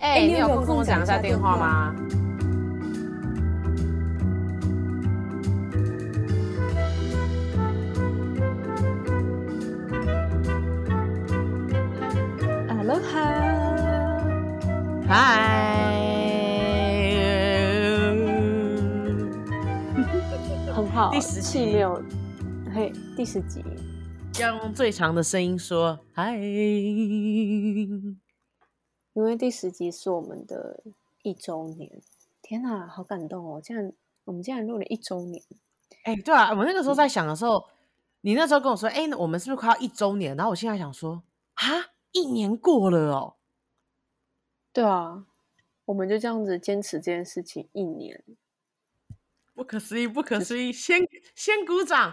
哎、欸，你有空跟我讲一下电话吗？哈喽哈，嗨，很好，第十期没有，嘿，第十集，要用最长的声音说嗨。因为第十集是我们的一周年，天哪，好感动哦！竟然我们竟然录了一周年，哎，对啊，我那个时候在想的时候，嗯、你那时候跟我说，哎，我们是不是快要一周年？然后我现在想说，啊，一年过了哦。对啊，我们就这样子坚持这件事情一年，不可思议，不可思议！先先鼓掌。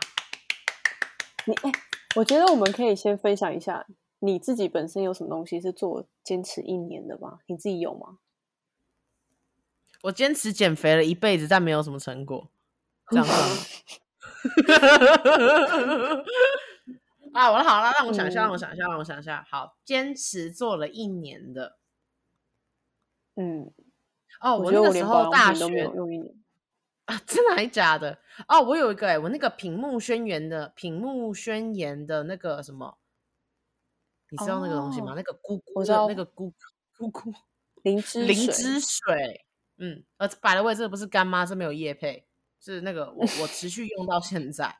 你哎，我觉得我们可以先分享一下。你自己本身有什么东西是做坚持一年的吗？你自己有吗？我坚持减肥了一辈子，但没有什么成果，这样子。啊，我好了，让我想一下，让我想一下，让我想一下。好，坚持做了一年的。嗯。哦，我那个时候大学用一年啊，真的还假的？哦，我有一个哎、欸，我那个屏幕宣言的屏幕宣言的那个什么。你知道那个东西吗？Oh, 那个菇菇的那个咕咕咕灵芝灵芝水，嗯，呃 the way，这个不是干妈，这没有叶配，是那个我我 持续用到现在，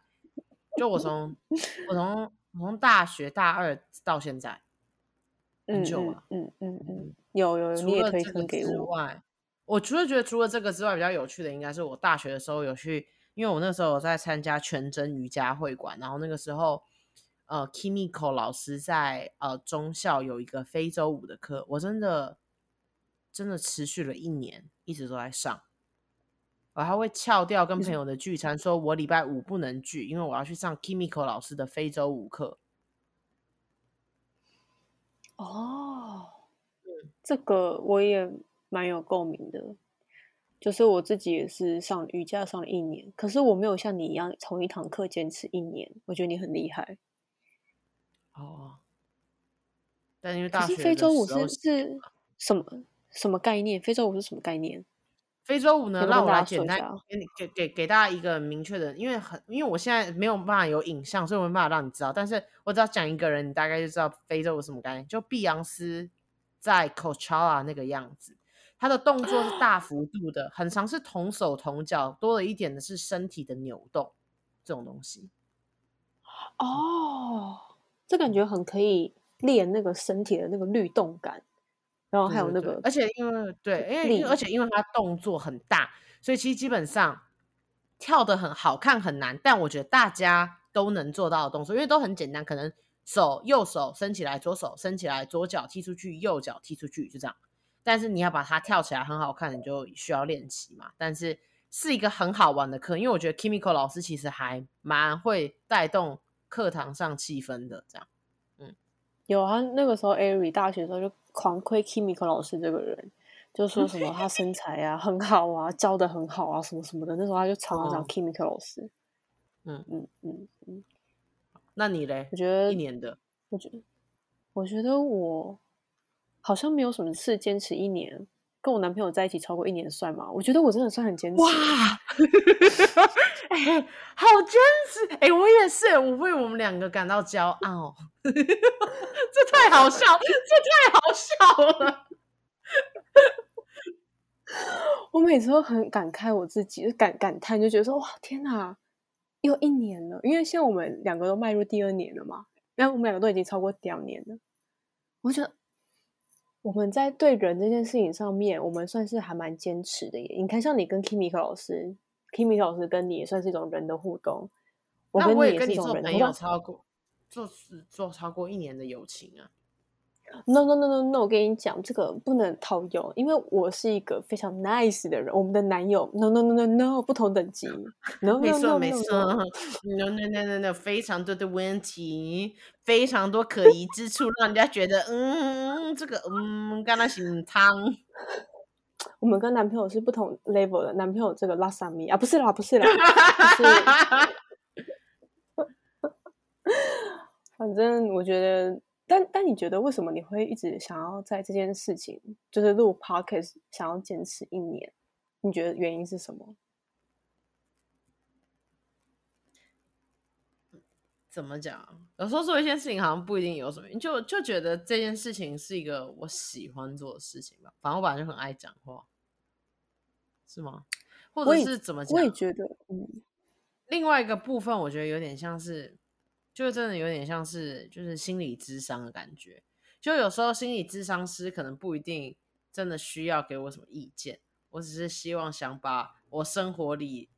就我从 我从我从大学大二到现在，很久了，嗯嗯嗯嗯，有有。除了这个之外，我除了觉得除了这个之外，比较有趣的应该是我大学的时候有去，因为我那时候有在参加全真瑜伽会馆，然后那个时候。呃，Kimiko 老师在呃中校有一个非洲舞的课，我真的真的持续了一年，一直都在上。我还会翘掉跟朋友的聚餐，说我礼拜五不能聚，因为我要去上 Kimiko 老师的非洲舞课。哦，这个我也蛮有共鸣的，就是我自己也是上瑜伽上了一年，可是我没有像你一样从一堂课坚持一年，我觉得你很厉害。哦，但因为大学是非洲舞是是什么什么概念？非洲舞是什么概念？非洲舞呢？让我来简单给你给给给大家一个明确的，因为很因为我现在没有办法有影像，所以我没办法让你知道。但是我只要讲一个人，你大概就知道非洲舞什么概念。就碧昂斯在 Coachella 那个样子，他的动作是大幅度的，很常是同手同脚，多了一点的是身体的扭动这种东西。哦。这感觉很可以练那个身体的那个律动感，然后还有那个，而且因为对，因为而且因为它动作很大，所以其实基本上跳的很好看很难，但我觉得大家都能做到的动作，因为都很简单，可能手右手伸起来，左手伸起来，左脚踢出去，右脚踢出去，就这样。但是你要把它跳起来很好看，你就需要练习嘛。但是是一个很好玩的课，因为我觉得 Kimiko 老师其实还蛮会带动。课堂上气氛的这样，嗯，有啊，那个时候艾瑞大学的时候就狂亏 Kimiko 老师这个人，就说什么他身材啊很好啊，教的很好啊，什么什么的。那时候他就常常讲 Kimiko 老师，嗯嗯嗯嗯。那你嘞？我觉得一年的，我觉得，我觉得我好像没有什么事坚持一年。跟我男朋友在一起超过一年算吗？我觉得我真的算很坚持。哇，哎，好坚持！哎，我也是，我为我们两个感到骄傲。这太好笑，这太好笑了。我每次都很感慨我自己，就感感叹，就觉得说哇，天哪，又一年了。因为现在我们两个都迈入第二年了嘛，然后我们两个都已经超过两年了。我觉得。我们在对人这件事情上面，我们算是还蛮坚持的耶。你看，像你跟 Kimiko 老师，Kimiko 老师跟你也算是一种人的互动。我跟你也是一种人做超过，做做超过一年的友情啊。No no no no no！我跟你讲，这个不能套用，因为我是一个非常 nice 的人。我们的男友，no no no no no，不同等级。No, 没错没错，no no no no no，非常多的问题，非常多可疑之处，让人家觉得，嗯，这个，嗯，跟他姓汤。我们跟男朋友是不同 level 的，男朋友这个拉萨米啊，不是啦，不是啦，是反正我觉得。但但你觉得为什么你会一直想要在这件事情，就是录 podcast，想要坚持一年？你觉得原因是什么？怎么讲？有时候做一件事情好像不一定有什么，就就觉得这件事情是一个我喜欢做的事情吧。反正我本来就很爱讲话，是吗？或者是怎么讲？我也觉得，嗯。另外一个部分，我觉得有点像是，就真的有点像是，就是心理咨商的感觉。就有时候心理咨商师可能不一定真的需要给我什么意见，我只是希望想把我生活里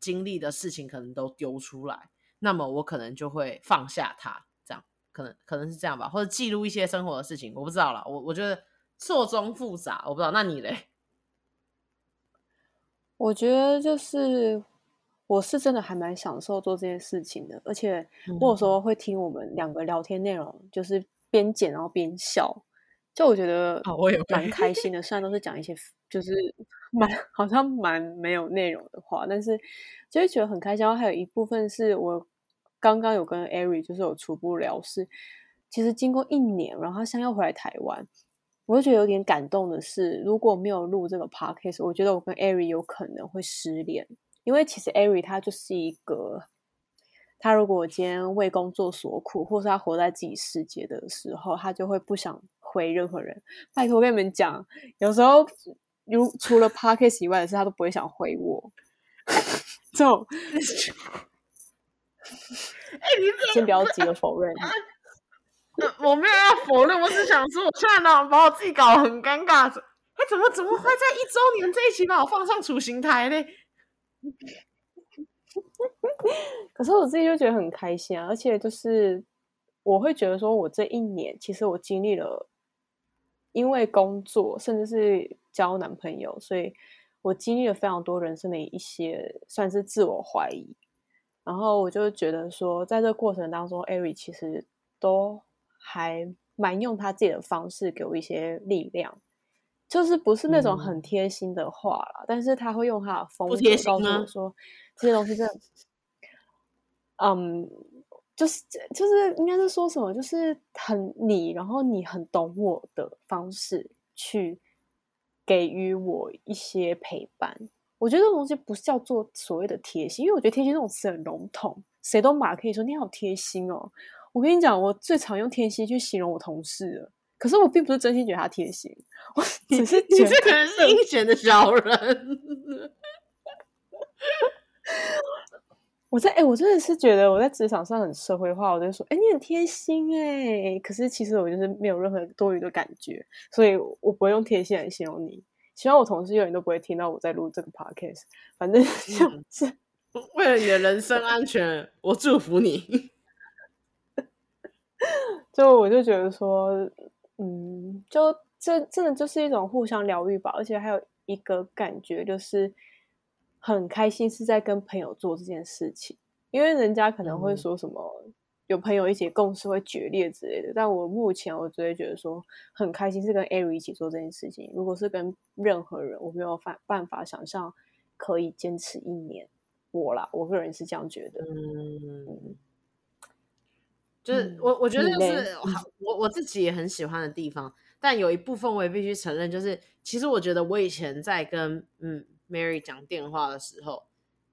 经历的事情可能都丢出来。那么我可能就会放下它，这样可能可能是这样吧，或者记录一些生活的事情，我不知道啦。我我觉得错综复杂，我不知道。那你嘞？我觉得就是我是真的还蛮享受做这件事情的，而且我有时候会听我们两个聊天内容，就是边剪然后边笑，就我觉得我也蛮开心的。虽然都是讲一些就是 蛮好像蛮没有内容的话，但是。就会觉得很开心，然后还有一部分是我刚刚有跟艾瑞就是有初步聊，是其实经过一年，然后他现在又回来台湾，我就觉得有点感动的是，如果没有录这个 Podcast，我觉得我跟艾瑞有可能会失联，因为其实艾瑞他就是一个，他如果今天为工作所苦，或是他活在自己世界的时候，他就会不想回任何人。拜托我跟你们讲，有时候如除了 Podcast 以外的事，他都不会想回我。就，哎，你先不要急着否认。我没有要否认，我只想说，我现在呢把我自己搞得很尴尬。哎，怎么怎么会在一周年这一期把我放上处刑台呢？可是我自己就觉得很开心啊，而且就是我会觉得说，我这一年其实我经历了，因为工作，甚至是交男朋友，所以。我经历了非常多人生的一些算是自我怀疑，然后我就觉得说，在这过程当中艾瑞其实都还蛮用他自己的方式给我一些力量，就是不是那种很贴心的话啦，嗯、但是他会用他的风格告诉我说，这些东西真的，嗯，就是就是应该是说什么，就是很你，然后你很懂我的方式去。给予我一些陪伴，我觉得这种东西不是叫做所谓的贴心，因为我觉得贴心这种词很笼统，谁都马可以说你好贴心哦。我跟你讲，我最常用贴心去形容我同事了，可是我并不是真心觉得他贴心，我只是觉得你这个人是阴险的小人。我在哎、欸，我真的是觉得我在职场上很社会化，我就说哎、欸，你很贴心哎、欸，可是其实我就是没有任何多余的感觉，所以我不会用贴心来形容你。希望我同事永远都不会听到我在录这个 podcast，反正就是、嗯、为了你的人身安全，我祝福你。就我就觉得说，嗯，就这真的就是一种互相疗愈吧，而且还有一个感觉就是。很开心是在跟朋友做这件事情，因为人家可能会说什么、嗯、有朋友一起共事会决裂之类的，但我目前我只会觉得说很开心是跟 Ari 一起做这件事情。如果是跟任何人，我没有办办法想象可以坚持一年。我啦，我个人是这样觉得。嗯，就是我我觉得就是我我自己也很喜欢的地方，但有一部分我也必须承认，就是其实我觉得我以前在跟嗯。Mary 讲电话的时候，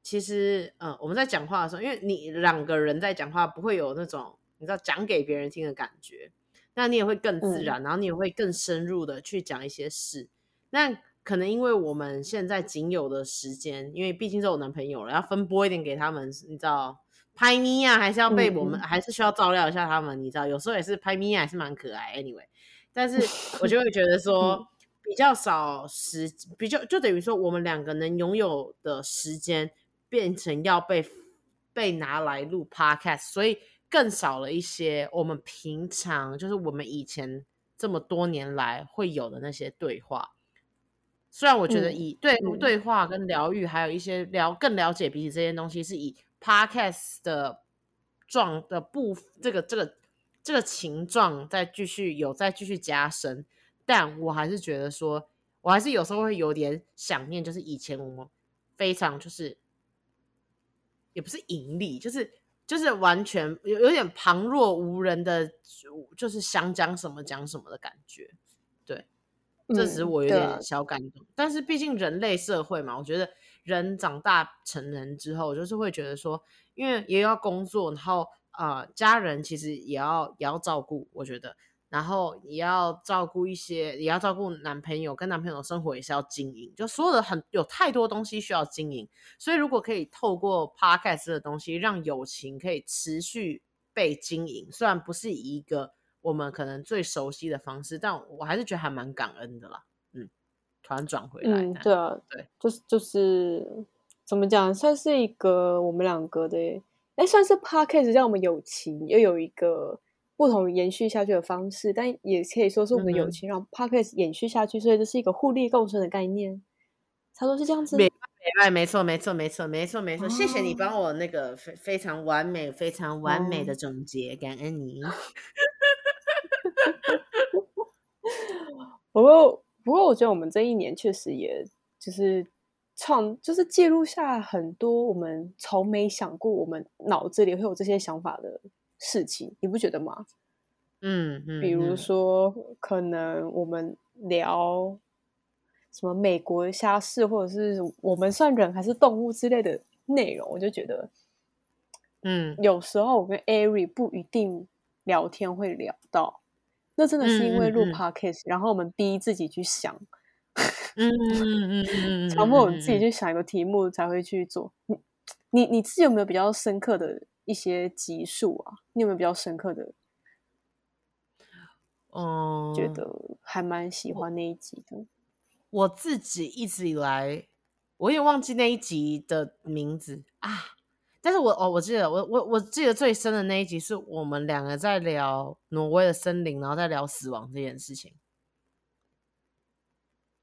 其实，嗯，我们在讲话的时候，因为你两个人在讲话，不会有那种你知道讲给别人听的感觉，那你也会更自然，嗯、然后你也会更深入的去讲一些事。那可能因为我们现在仅有的时间，因为毕竟是我男朋友了，要分拨一点给他们，你知道，拍咪啊，还是要被我们，嗯、还是需要照料一下他们，你知道，有时候也是拍咪啊，还是蛮可爱。Anyway，但是 我就会觉得说。嗯比较少时，比较就等于说，我们两个能拥有的时间变成要被被拿来录 podcast，所以更少了一些我们平常就是我们以前这么多年来会有的那些对话。虽然我觉得以对、嗯、对话跟疗愈，还有一些了更了解彼此这些东西，是以 podcast 的状的部这个这个这个情状再继续有再继续加深。但我还是觉得说，我还是有时候会有点想念，就是以前我们非常就是，也不是盈利，就是就是完全有有点旁若无人的就是想讲什么讲什么的感觉。对，这只是我有点小感动。嗯、但是毕竟人类社会嘛，我觉得人长大成人之后，就是会觉得说，因为也要工作，然后呃，家人其实也要也要照顾，我觉得。然后也要照顾一些，也要照顾男朋友，跟男朋友生活也是要经营，就所有的很有太多东西需要经营。所以如果可以透过 podcast 的东西，让友情可以持续被经营，虽然不是一个我们可能最熟悉的方式，但我还是觉得还蛮感恩的啦。嗯，突然转回来，嗯，对啊，对，就是就是怎么讲，算是一个我们两个的，哎，算是 podcast 让我们友情又有一个。不同延续下去的方式，但也可以说是我们的友情让 Podcast 延续下去，嗯、所以这是一个互利共生的概念，差不多是这样子。没没没错没错没错没错没错，谢谢你帮我那个非非常完美非常完美的总结，哦、感恩你。不过不过，我觉得我们这一年确实也就是创，就是记录下很多我们从没想过，我们脑子里会有这些想法的。事情你不觉得吗？嗯嗯，比如说，嗯、可能我们聊什么美国虾事，或者是我们算人还是动物之类的内容，我就觉得，嗯，有时候我跟 Ari 不一定聊天会聊到，那真的是因为录 Podcast，、嗯嗯、然后我们逼自己去想，嗯嗯嗯强迫我们自己去想一个题目才会去做。你你你自己有没有比较深刻的？一些集数啊，你有没有比较深刻的？嗯，觉得还蛮喜欢那一集的。我，我自己一直以来，我也忘记那一集的名字啊。但是我哦，我记得，我我我记得最深的那一集是我们两个在聊挪威的森林，然后在聊死亡这件事情。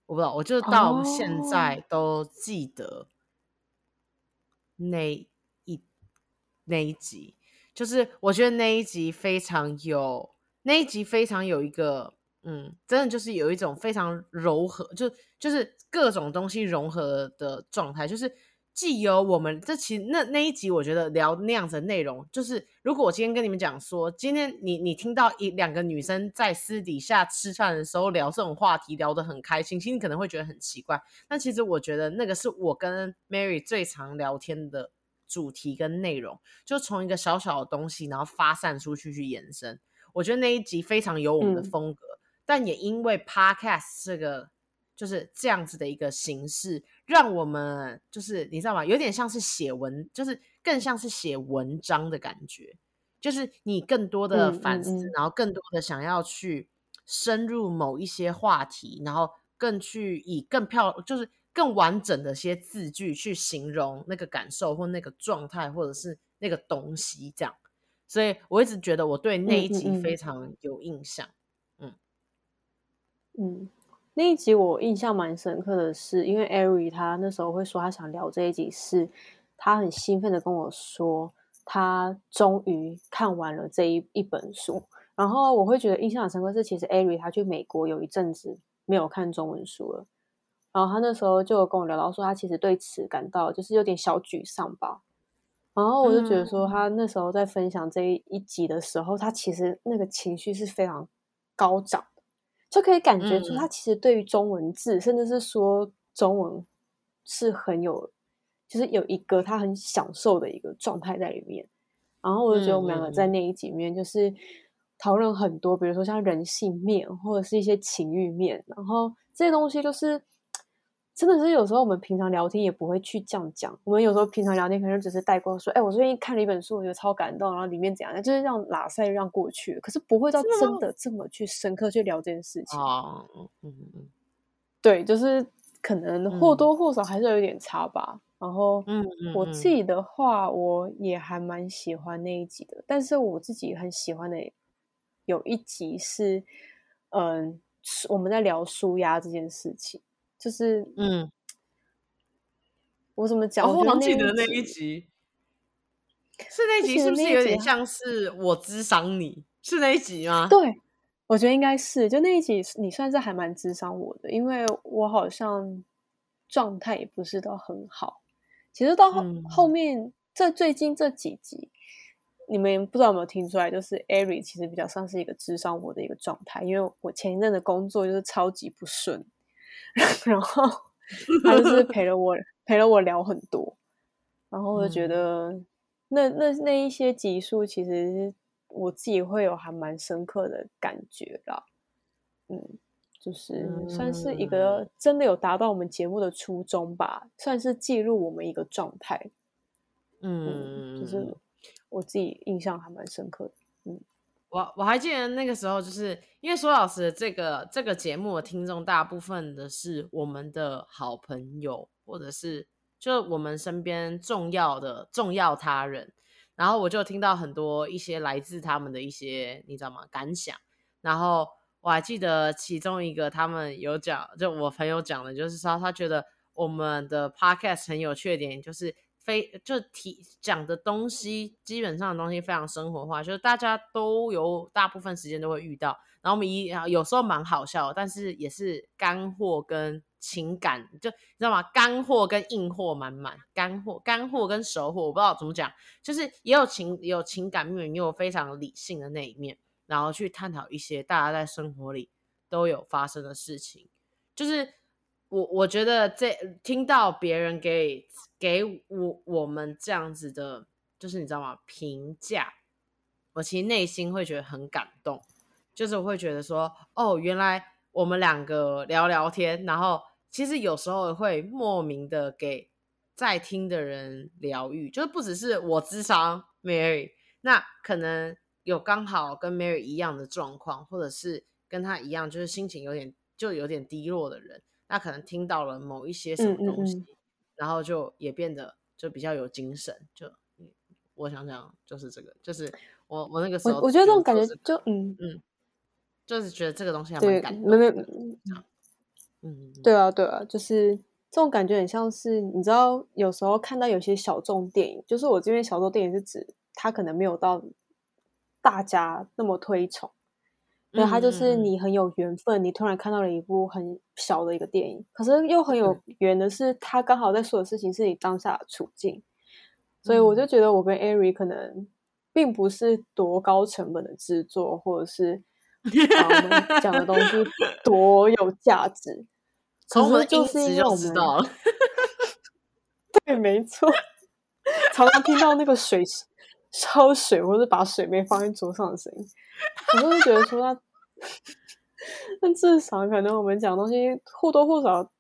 我不知道，我就到现在都记得那一。那一集就是，我觉得那一集非常有，那一集非常有一个，嗯，真的就是有一种非常柔和，就就是各种东西融合的状态，就是既有我们这其实那那一集，我觉得聊那样子的内容，就是如果我今天跟你们讲说，今天你你听到一两个女生在私底下吃饭的时候聊这种话题，聊得很开心，其实你可能会觉得很奇怪，但其实我觉得那个是我跟 Mary 最常聊天的。主题跟内容就从一个小小的东西，然后发散出去去延伸。我觉得那一集非常有我们的风格，嗯、但也因为 Podcast 这个就是这样子的一个形式，让我们就是你知道吗？有点像是写文，就是更像是写文章的感觉，就是你更多的反思，嗯嗯嗯、然后更多的想要去深入某一些话题，然后更去以更漂就是。更完整的些字句去形容那个感受或那个状态，或者是那个东西，这样。所以我一直觉得我对那一集非常有印象。嗯嗯，那一集我印象蛮深刻的是，因为艾瑞他那时候会说他想聊这一集，是他很兴奋的跟我说，他终于看完了这一一本书。然后我会觉得印象很深刻是，其实艾瑞他去美国有一阵子没有看中文书了。然后他那时候就跟我聊到说，他其实对此感到就是有点小沮丧吧。然后我就觉得说，他那时候在分享这一集的时候，他其实那个情绪是非常高涨的，就可以感觉出他其实对于中文字，甚至是说中文是很有，就是有一个他很享受的一个状态在里面。然后我就觉得我们两个在那一集里面就是讨论很多，比如说像人性面或者是一些情欲面，然后这些东西就是。真的是有时候我们平常聊天也不会去这样讲，我们有时候平常聊天可能只是带过说，哎，我最近看了一本书，我觉得超感动，然后里面怎样，就是这样拉塞让过去，可是不会到真的这么去深刻去聊这件事情啊，嗯嗯，对，就是可能或多或少还是有点差吧。嗯、然后，嗯，我自己的话，我也还蛮喜欢那一集的，但是我自己很喜欢的有一集是，嗯，我们在聊舒压这件事情。就是，嗯，我怎么讲？我好记得那一集，是那一集，是不是有点像是我智商你？是那一集吗？对，我觉得应该是。就那一集，你算是还蛮智商我的，因为我好像状态也不是都很好。其实到后、嗯、后面，这最近这几集，你们不知道有没有听出来，就是 Ari 其实比较像是一个智商我的一个状态，因为我前一阵的工作就是超级不顺，然后 他就是陪了我陪了我聊很多，然后我就觉得那那那一些集数，其实我自己会有还蛮深刻的感觉啦，嗯。就是算是一个真的有达到我们节目的初衷吧，算是记录我们一个状态。嗯，就是我自己印象还蛮深刻的。嗯，我我还记得那个时候，就是因为苏老师的这个这个节目的听众大部分的是我们的好朋友，或者是就我们身边重要的重要他人，然后我就听到很多一些来自他们的一些你知道吗感想，然后。我还记得其中一个，他们有讲，就我朋友讲的，就是说他觉得我们的 podcast 很有缺点，就是非就提讲的东西，基本上的东西非常生活化，就是大家都有大部分时间都会遇到。然后我们一有时候蛮好笑，但是也是干货跟情感，就你知道吗？干货跟硬货满满，干货干货跟熟货，我不知道怎么讲，就是也有情也有情感面，也有非常理性的那一面。然后去探讨一些大家在生活里都有发生的事情，就是我我觉得这听到别人给给我我们这样子的，就是你知道吗？评价，我其实内心会觉得很感动，就是我会觉得说，哦，原来我们两个聊聊天，然后其实有时候会莫名的给在听的人疗愈，就是不只是我智商 Mary，那可能。有刚好跟 Mary 一样的状况，或者是跟他一样，就是心情有点就有点低落的人，那可能听到了某一些什么东西，嗯嗯嗯，然后就也变得就比较有精神。就我想想，就是这个，就是我我那个时候，我，我觉得这种感觉就嗯嗯，就是觉得这个东西还蛮感动。没没嗯，对啊对啊，就是这种感觉很像是你知道，有时候看到有些小众电影，就是我这边小众电影是指他可能没有到。大家那么推崇，对，他就是你很有缘分，嗯，你突然看到了一部很小的一个电影，可是又很有缘的是，他刚好在说的事情是你当下的处境，嗯，所以我就觉得我跟艾瑞可能并不是多高成本的制作，或者是我们讲的东西 多有价值，从我们的音质就知道了，对，没错，常常听到那个水。烧水，或者把水杯放在桌上的声音，我就会觉得说他，那至少可能我们讲东西或多或少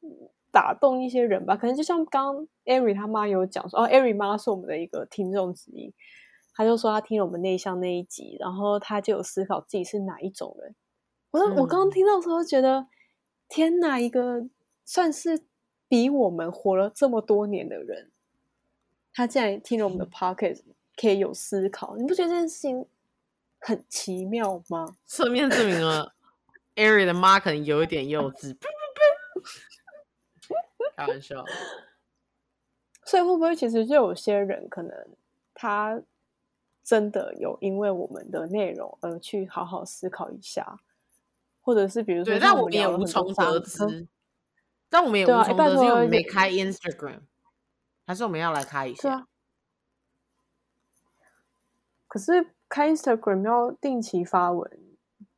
打动一些人吧。可能就像刚刚 Ari 他妈有讲说，哦，Ari 妈是我们的一个听众之一，他就说他听了我们内向那一集，然后他就有思考自己是哪一种人。我说、嗯、我刚刚听到的时候觉得，天哪，一个算是比我们活了这么多年的人，他竟然听了我们的 Podcast。可以有思考，你不觉得这件事情很奇妙吗？侧面证明了 Ari 的妈可能有一点幼稚，开玩笑。所以会不会其实就有些人可能他真的有因为我们的内容而去好好思考一下，或者是比如说，但我们也无从得知，但我们也无从得知，因为我们没开 Instagram，还是我们要来开一下？可是开 Instagram 要定期发文，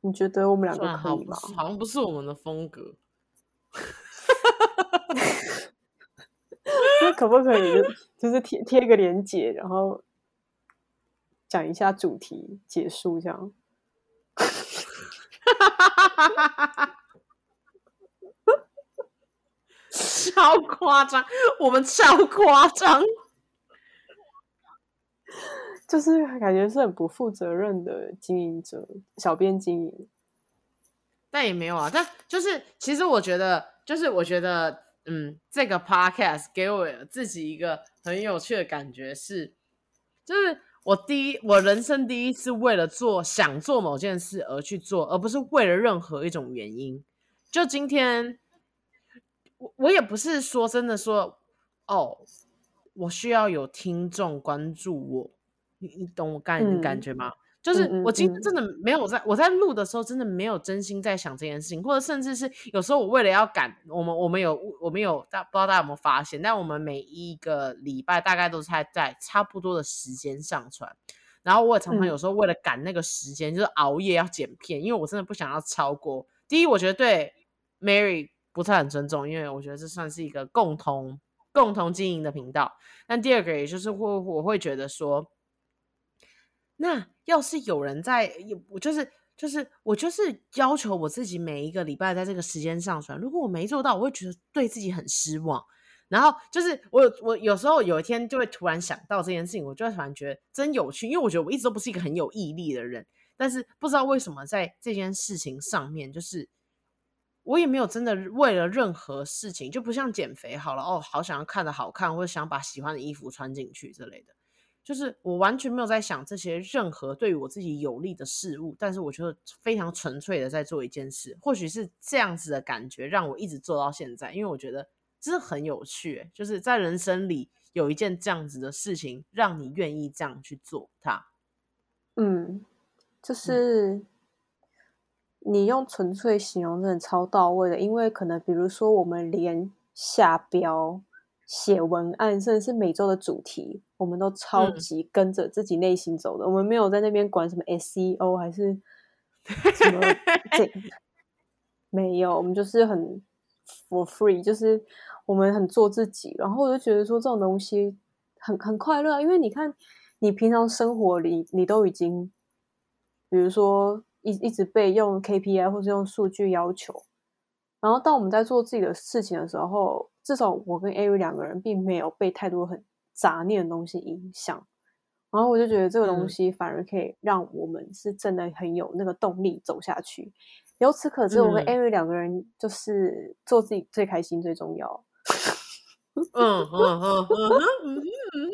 你觉得我们两个可以吗？好像不是我们的风格。那可不可以就就是贴贴一个链接，然后讲一下主题，结束这样？超夸张，我们超夸张。就是感觉是很不负责任的经营者，小编经营，但也没有啊。但就是，其实我觉得，就是我觉得，嗯，这个 podcast 给我自己一个很有趣的感觉是，就是我第一，我人生第一次为了做想做某件事而去做，而不是为了任何一种原因。就今天，我我也不是说真的说，哦，我需要有听众关注我。你你懂我感感觉吗？嗯、就是我今天真的没有在、我在录的时候，真的没有真心在想这件事情，或者甚至是有时候我为了要赶我们，我们有我们有大不知道大家有没有发现，但我们每一个礼拜大概都是在在差不多的时间上传，然后我也常常有时候为了赶那个时间，嗯、就是熬夜要剪片，因为我真的不想要超过。第一，我觉得对 Mary 不是很尊重，因为我觉得这算是一个共同共同经营的频道。但第二个，也就是会我会觉得说，那要是有人在，我就是就是我就是要求我自己每一个礼拜在这个时间上传，如果我没做到，我会觉得对自己很失望。然后就是我我有时候有一天就会突然想到这件事情，我就会突然觉得真有趣，因为我觉得我一直都不是一个很有毅力的人，但是不知道为什么在这件事情上面，就是我也没有真的为了任何事情，就不像减肥好了哦，好想要看得好看，或者想把喜欢的衣服穿进去之类的，就是我完全没有在想这些任何对于我自己有利的事物，但是我觉得非常纯粹的在做一件事，或许是这样子的感觉让我一直做到现在，因为我觉得。真的很有趣，就是在人生里有一件这样子的事情，让你愿意这样去做它。嗯，就是你用纯粹形容真的超到位的，因为可能比如说我们连下标、写文案，甚至是每周的主题，我们都超级跟着自己内心走的。嗯、我们没有在那边管什么 SEO 还是什么 这，没有，我们就是很 for free，就是。我们很做自己，然后我就觉得说这种东西很很快乐，因为你看，你平常生活里你都已经，比如说一一直被用 KPI 或是用数据要求，然后当我们在做自己的事情的时候，至少我跟 Ari 两个人并没有被太多很杂念的东西影响，然后我就觉得这个东西反而可以让我们是真的很有那个动力走下去。由此可知，我跟 Amy 两个人就是做自己最开心最重要。嗯嗯嗯嗯嗯嗯，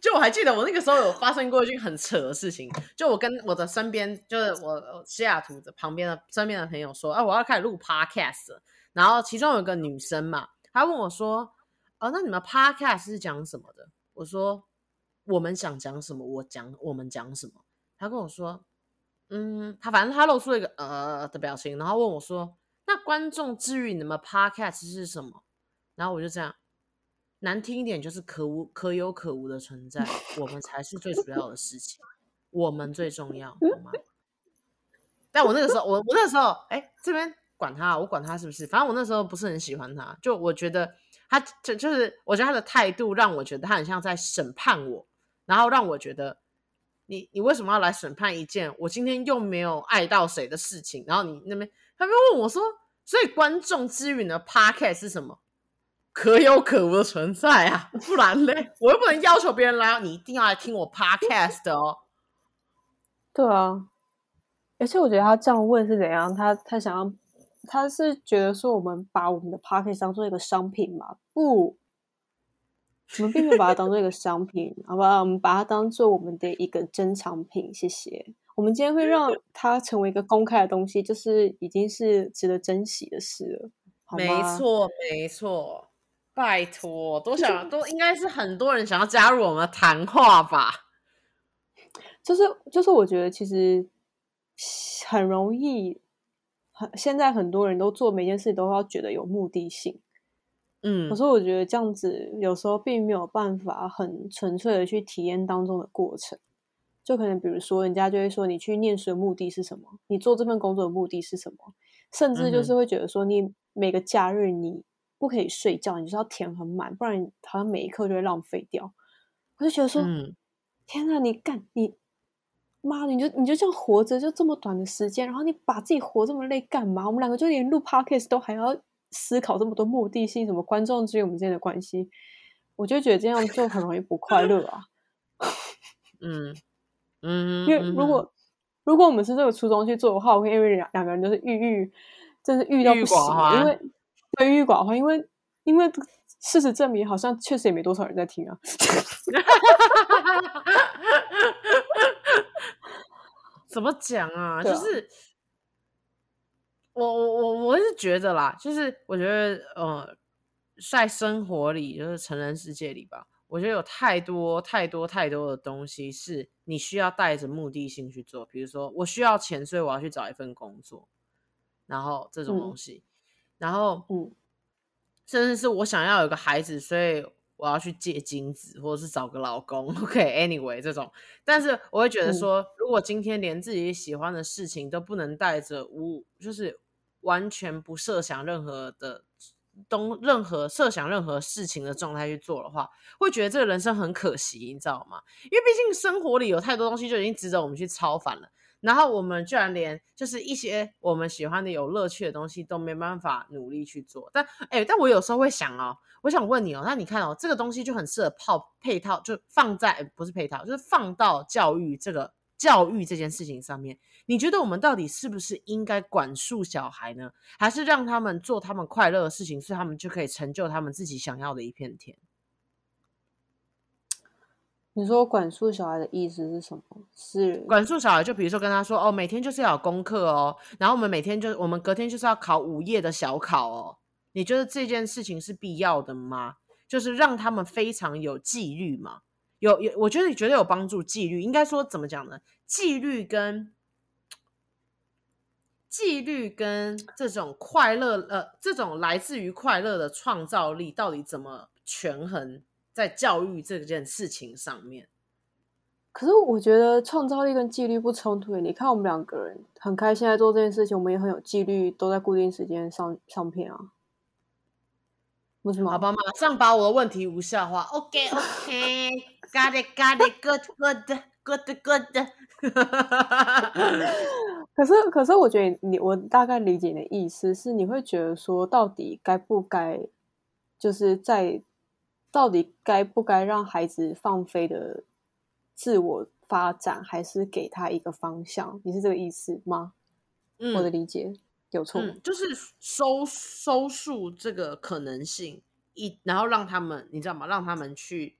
就我还记得我那个时候有发生过一件很扯的事情，就我跟我的身边，就是我西雅图的旁边的身边的朋友说，啊，我要开始录 podcast，然后其中有一个女生嘛，她问我说，哦，那你们 podcast 是讲什么的？我说，我们想讲什么，我讲我们讲什么。他跟我说，嗯，他反正他露出了一个呃的表情，然后问我说，那观众之于你们 podcast 是什么？然后我就这样。难听一点就是可无可有可无的存在，我们才是最主要的事情，我们最重要，好吗？但我那个时候，我我那个时候，哎，这边管他，我管他是不是？反正我那时候不是很喜欢他，就我觉得他就就是，我觉得他的态度让我觉得他很像在审判我，然后让我觉得你你为什么要来审判一件我今天又没有爱到谁的事情？然后你那边他们问我说，所以观众之于的 podcast 是什么？可有可无的存在啊，不然嘞，我又不能要求别人来，你一定要来听我 podcast 的哦。对啊，而且我觉得他这样问是怎样？他他想要，他是觉得说我们把我们的 podcast 当做一个商品嘛？不，我们并没有把它当做一个商品，好不好？我们把它当做我们的一个珍藏品。谢谢。我们今天会让它成为一个公开的东西，就是已经是值得珍惜的事了。好吗？没错，没错。拜托，都想都应该是很多人想要加入我们的谈话吧？就是就是，我觉得其实很容易，很现在很多人都做每件事都要觉得有目的性。嗯，可是我觉得这样子有时候并没有办法很纯粹的去体验当中的过程。就可能比如说，人家就会说你去念书的目的是什么？你做这份工作的目的是什么？甚至就是会觉得说，你每个假日你。不可以睡觉，你就是要填很满，不然好像每一刻就会浪费掉。我就觉得说，嗯、天哪，你干你妈的，你就你就这样活着，就这么短的时间，然后你把自己活这么累干嘛？我们两个就连录 podcast 都还要思考这么多目的性，什么观众之间我们之间的关系，我就觉得这样就很容易不快乐啊。嗯 嗯，因为如果、嗯、如果我们是这个初衷去做的话，我跟 Ari 两两个人都是郁郁，真是郁到不行，因为。对，郁郁寡欢，因为因为事实证明，好像确实也没多少人在听啊。怎么讲啊？啊就是我我我我是觉得啦，就是我觉得呃，在生活里，就是成人世界里吧，我觉得有太多太多太多的东西是你需要带着目的性去做。比如说，我需要钱，所以我要去找一份工作，然后这种东西。嗯然后，嗯，甚至是我想要有个孩子，所以我要去借精子，或者是找个老公。OK，Anyway，、okay, 这种，但是我会觉得说，嗯、如果今天连自己喜欢的事情都不能带着无，就是完全不设想任何的东，任何设想任何事情的状态去做的话，会觉得这个人生很可惜，你知道吗？因为毕竟生活里有太多东西就已经值得我们去超凡了。然后我们居然连就是一些我们喜欢的有乐趣的东西都没办法努力去做，但哎，但我有时候会想哦，我想问你哦，那你看哦，这个东西就很适合泡配套，就放在不是配套，就是放到教育这个教育这件事情上面。你觉得我们到底是不是应该管束小孩呢？还是让他们做他们快乐的事情，所以他们就可以成就他们自己想要的一片天？你说管束小孩的意思是什么？是管束小孩，就比如说跟他说哦，每天就是要有功课哦，然后我们每天就我们隔天就是要考午夜的小考哦。你觉得这件事情是必要的吗？就是让他们非常有纪律嘛？有有，我觉得你绝对有帮助。纪律应该说怎么讲呢？纪律跟纪律跟这种快乐，呃，这种来自于快乐的创造力，到底怎么权衡？在教育这件事情上面，可是我觉得创造力跟纪律不冲突。你看，我们两个人很开心在做这件事情，我们也很有纪律，都在固定时间上上片啊。为什么？好吧，马上把我的问题无效化。OK，OK，Got it，Got it，Good，Good，Good，Good。可是，可是，我觉得你，我大概理解你的意思是，你会觉得说，到底该不该，就是在。到底该不该让孩子放飞的自我发展，还是给他一个方向？你是这个意思吗？嗯，我的理解有错，嗯，就是收收束这个可能性，一然后让他们，你知道吗？让他们去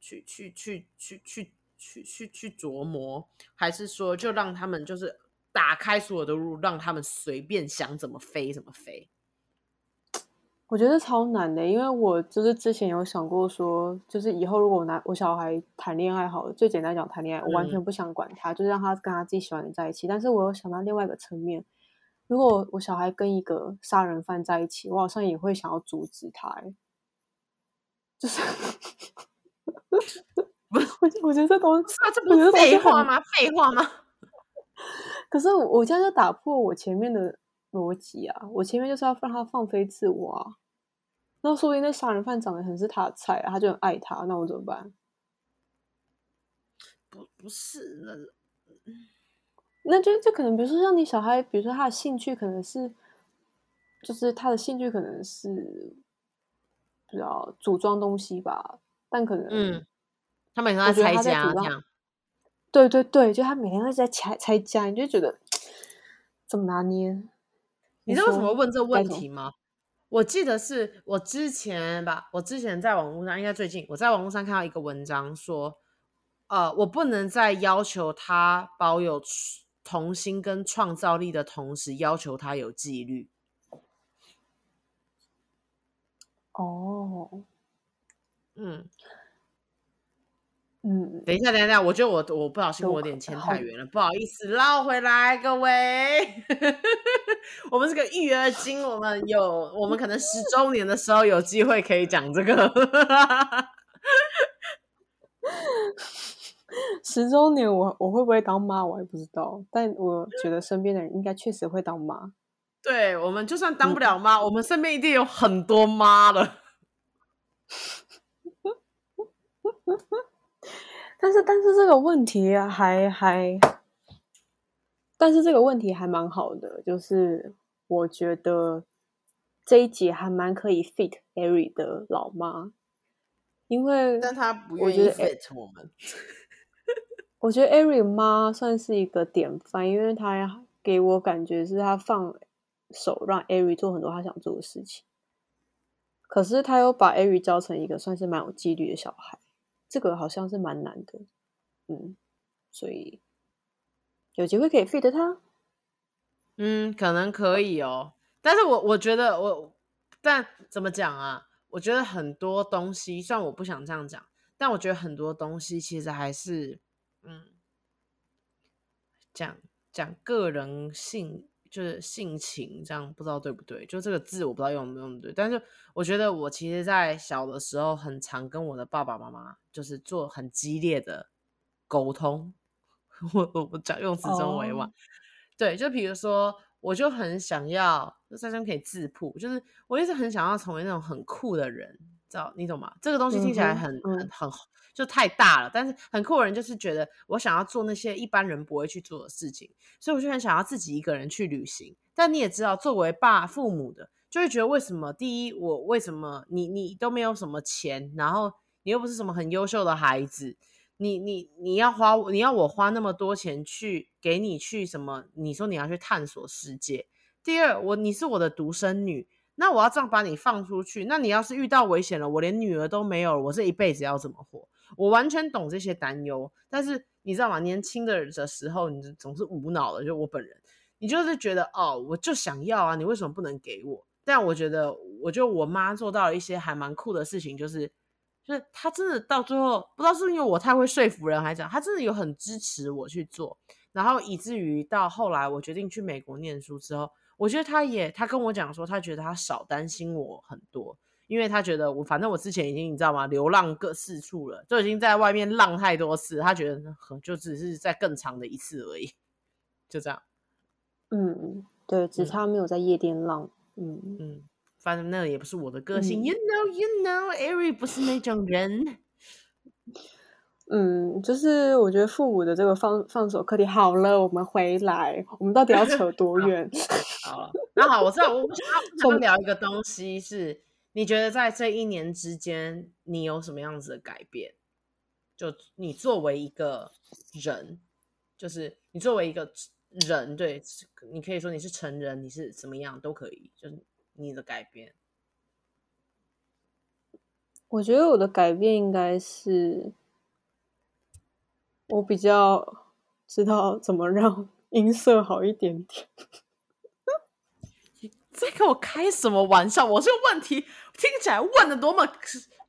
去去去去去去去去琢磨，还是说就让他们就是打开所有的路，让他们随便想怎么飞怎么飞？我觉得超难的，因为我就是之前有想过说，就是以后如果我拿我小孩谈恋爱好了，最简单讲谈恋爱，我完全不想管他，嗯、就是让他跟他自己喜欢的人在一起。但是我又想到另外一个层面，如果我小孩跟一个杀人犯在一起，我好像也会想要阻止他。就是，我我觉得这都是啊，这不是废话吗？废话吗？可是我这样就打破我前面的逻辑啊！我前面就是要让他放飞自我啊。那说不定那杀人犯长得很是他的菜啊，他就很爱他，那我怎么办？不不是那，那就就可能比如说像你小孩，比如说他的兴趣可能是，就是他的兴趣可能是，比较组装东西吧，但可能嗯，他每天在拆家这样，对对对，就他每天都在拆拆家，你就觉得 怎么拿捏？你知道为什么问这个问题吗？我记得是我之前吧，我之前在网络上，应该最近我在网络上看到一个文章说，呃，我不能再要求他保有童心跟创造力的同时，要求他有纪律。哦，嗯。嗯，等一下，等一下，我觉得我我不小心我有点牵太远了，不好意思，绕回来，各位，我们是个育儿经，我们有，我们可能十周年的时候有机会可以讲这个，十周年我我会不会当妈我也不知道，但我觉得身边的人应该确实会当妈，对，我们就算当不了妈，嗯、我们身边一定有很多妈了。但是，但是这个问题还还，但是这个问题还蛮好的，就是我觉得这一集还蛮可以 fit Ari 的老妈，因为但他不愿意 fit 我们。我觉得 Ari 妈算是一个典范，因为他给我感觉是他放手让 Ari 做很多他想做的事情，可是他又把 Ari 教成一个算是蛮有纪律的小孩。这个好像是蛮难的，嗯，所以有机会可以 fit 他，嗯，可能可以哦。但是我我觉得我，但怎么讲啊？我觉得很多东西，虽然我不想这样讲，但我觉得很多东西其实还是，嗯，讲讲个人性，就是性情这样，不知道对不对？就这个字我不知道用不用对，但是我觉得我其实，在小的时候很常跟我的爸爸妈妈就是做很激烈的沟通。我我我讲用词真委婉，哦、对，就比如说，我就很想要，就三生可以自曝，就是我一直很想要成为那种很酷的人，知道你懂吗？这个东西听起来很、嗯、很很就太大了，但是很酷的人就是觉得我想要做那些一般人不会去做的事情，所以我就很想要自己一个人去旅行。但你也知道，作为爸父母的，就会觉得为什么？第一，我为什么你你都没有什么钱，然后你又不是什么很优秀的孩子。你你你要花，你要我花那么多钱去给你去什么？你说你要去探索世界。第二，我你是我的独生女，那我要这样把你放出去，那你要是遇到危险了，我连女儿都没有，我这一辈子要怎么活？我完全懂这些担忧，但是你知道吗？年轻的的时候，你总是无脑的，就我本人，你就是觉得哦，我就想要啊，你为什么不能给我？但我觉得，我觉得我妈做到了一些还蛮酷的事情，就是。就是她真的到最后，不知道是因为我太会说服人，还是怎样，他真的有很支持我去做，然后以至于到后来我决定去美国念书之后，我觉得他也他跟我讲说，他觉得他少担心我很多，因为他觉得我反正我之前已经你知道吗，流浪各四处了，就已经在外面浪太多次，他觉得就只是在更长的一次而已，就这样。嗯，对，只差没有在夜店浪。嗯嗯。嗯反正那也不是我的个性、嗯、，you know，you know，Ari 不是那种人。嗯，就是我觉得父母的这个放放手课题好了，我们回来，我们到底要扯多远？好，了，那好，我知道，我们想 聊一个东西，是你觉得在这一年之间，你有什么样子的改变？就你作为一个人，就是你作为一个人，对，你可以说你是成人，你是怎么样都可以，就是。你的改变，我觉得我的改变应该是，我比较知道怎么让 音色好一点点。你在跟我开什么玩笑？我这个问题听起来问的多么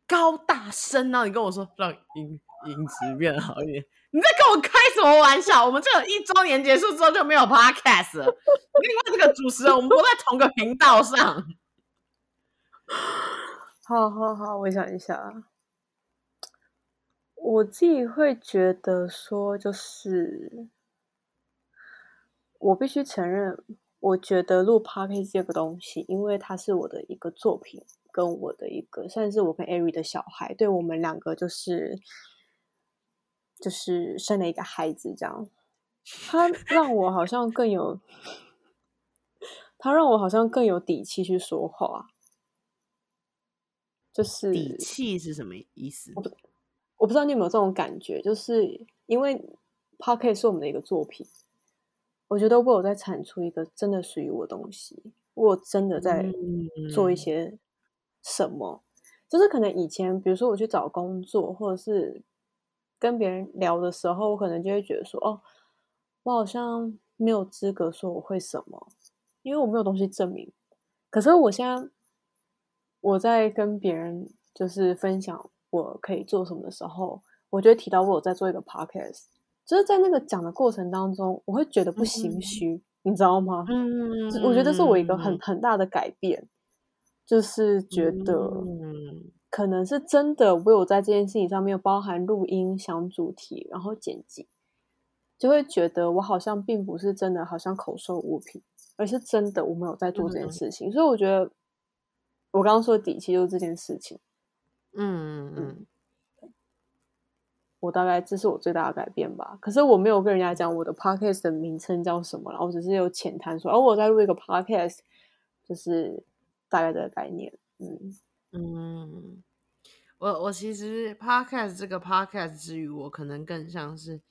高大声呢？你跟我说让音音质变好一点，你在跟我开什么玩笑？我们这个一周年结束之后就没有 podcast 了。另外这个主持人，我们不在同个频道上。好好好，我想一下，我自己会觉得说，就是我必须承认，我觉得录 podcast 这个东西，因为它是我的一个作品，跟我的一个，算是我跟 Ari 的小孩，对我们两个就是。就是生了一个孩子，这样，他让我好像更有，他让我好像更有底气去说话。就是底气是什么意思？我不知道你有没有这种感觉，就是因为 Podcast 是我们的一个作品，我觉得我有在产出一个真的属于我的东西，我真的在做一些什么，嗯、就是可能以前，比如说我去找工作，或者是。跟别人聊的时候，我可能就会觉得说：“哦，我好像没有资格说我会什么，因为我没有东西证明。”可是我现在我在跟别人就是分享我可以做什么的时候，我就会提到我有在做一个 podcast，就是在那个讲的过程当中，我会觉得不心虚，嗯、你知道吗？嗯，我觉得这是我一个很很大的改变，就是觉得。嗯可能是真的，我有在这件事情上面包含录音、想主题，然后剪辑，就会觉得我好像并不是真的，好像口说无凭，而是真的我没有在做这件事情。嗯、所以我觉得我刚刚说的底气就是这件事情。嗯嗯嗯，我大概这是我最大的改变吧。可是我没有跟人家讲我的 podcast 的名称叫什么，然后我只是有浅谈说，哦，我在录一个 podcast，就是大概这个概念。嗯。嗯，我我其实 podcast 这个 podcast 之余我可能更像是，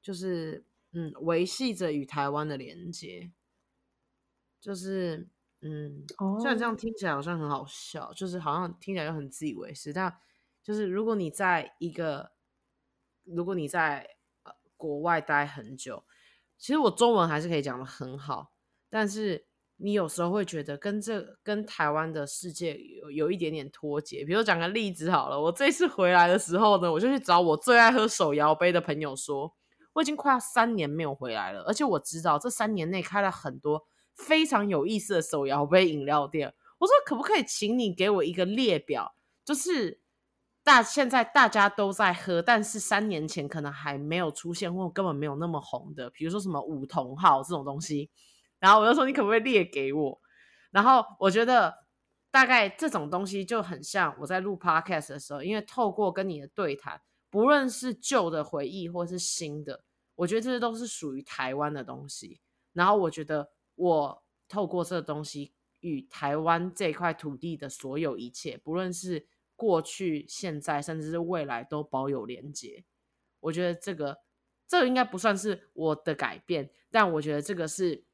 就是嗯维系着与台湾的连接，就是嗯，虽然这样听起来好像很好笑，就是好像听起来又很自以为是，但就是如果你在一个，如果你在呃国外待很久，其实我中文还是可以讲的很好，但是。你有时候会觉得跟这跟台湾的世界有有一点点脱节。比如讲个例子好了，我这次回来的时候呢，我就去找我最爱喝手摇杯的朋友说，我已经快要三年没有回来了，而且我知道这三年内开了很多非常有意思的手摇杯饮料店。我说可不可以请你给我一个列表，就是大现在大家都在喝，但是三年前可能还没有出现或根本没有那么红的，比如说什么五同号这种东西。然后我就说你可不可以列给我？然后我觉得大概这种东西就很像我在录 podcast 的时候，因为透过跟你的对谈，不论是旧的回忆或是新的，我觉得这些都是属于台湾的东西。然后我觉得我透过这东西。与台湾这块土地的所有一切，不论是过去、现在，甚至是未来，都保有连结。我觉得这个，这个应该不算是我的改变，但我觉得这个是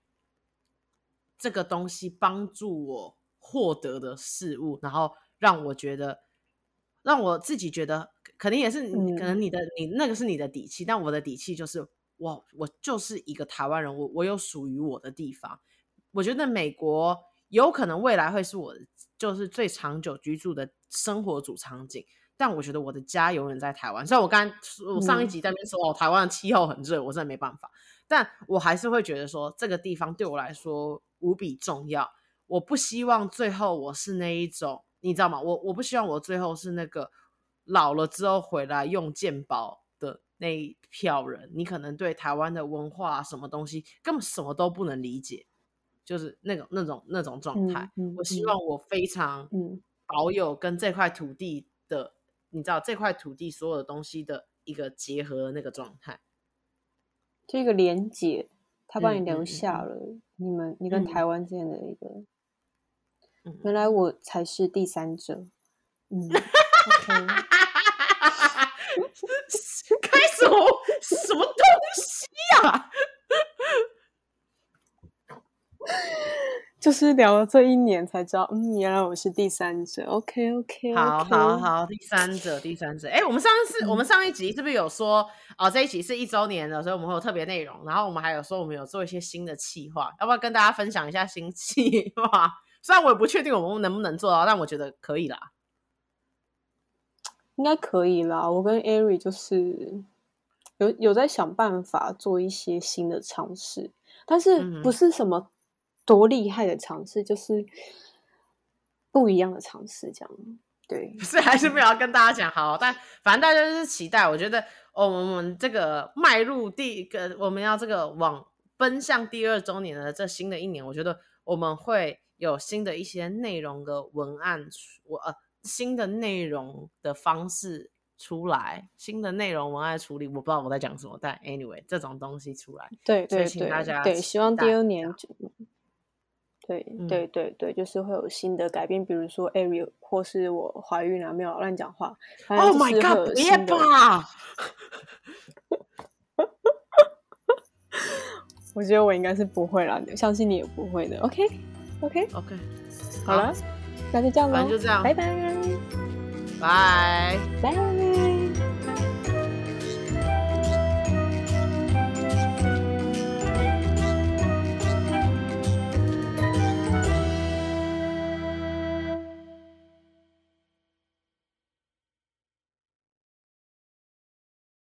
这个东西帮助我获得的事物，然后让我觉得，让我自己觉得，肯定也是，可能你的你那个是你的底气，但我的底气就是，我我就是一个台湾人，我我有属于我的地方。我觉得美国。有可能未来会是我就是最长久居住的生活主场景，但我觉得我的家永远在台湾。虽然我刚我上一集在那边说哦，台湾的气候很热，我真的没办法，但我还是会觉得说这个地方对我来说无比重要。我不希望最后我是那一种，你知道吗？我我不希望我最后是那个老了之后回来用健保的那一票人。你可能对台湾的文化什么东西根本什么都不能理解。就是那种那种那种状态，嗯。嗯、我希望我非常保有跟这块土地的，嗯、你知道这块土地所有的东西的一个结合的那个状态，这个连结，他帮你留下了你们、嗯、你跟台湾之间的一个，嗯、原来我才是第三者，嗯，开 什么什么东西呀、啊？就是聊了这一年才知道，嗯，原来我是第三者。OK OK，, okay. 好，好，好，第三者，第三者。哎、欸，我们上次、嗯、我们上一集是不是有说，哦，这一集是一周年的，所以我们会有特别内容。然后我们还有说，我们有做一些新的企划，要不要跟大家分享一下新企划？虽然我也不确定我们能不能做到，但我觉得可以啦，应该可以啦。我跟 Ari 就是有有在想办法做一些新的尝试，但是不是什么。多厉害的尝试，就是不一样的尝试，这样对。不是还是没有要跟大家讲好，但反正大家就是期待。我觉得，哦，我们这个迈入第一个，我们要这个往奔向第二周年的这新的一年，我觉得我们会有新的一些内容的文案，我呃新的内容的方式出来，新的内容文案处理，我不知道我在讲什么，但 anyway 这种东西出来，对对对，请大家对，希望第二年。对对对对，就是会有新的改变，比如说 Ariel 或是我怀孕了，没有乱讲话。Oh my god！别吧！我觉得我应该是不会啦，相信你也不会的。OK OK OK，好了，那就这样吧，就这样，拜拜，Bye. Bye.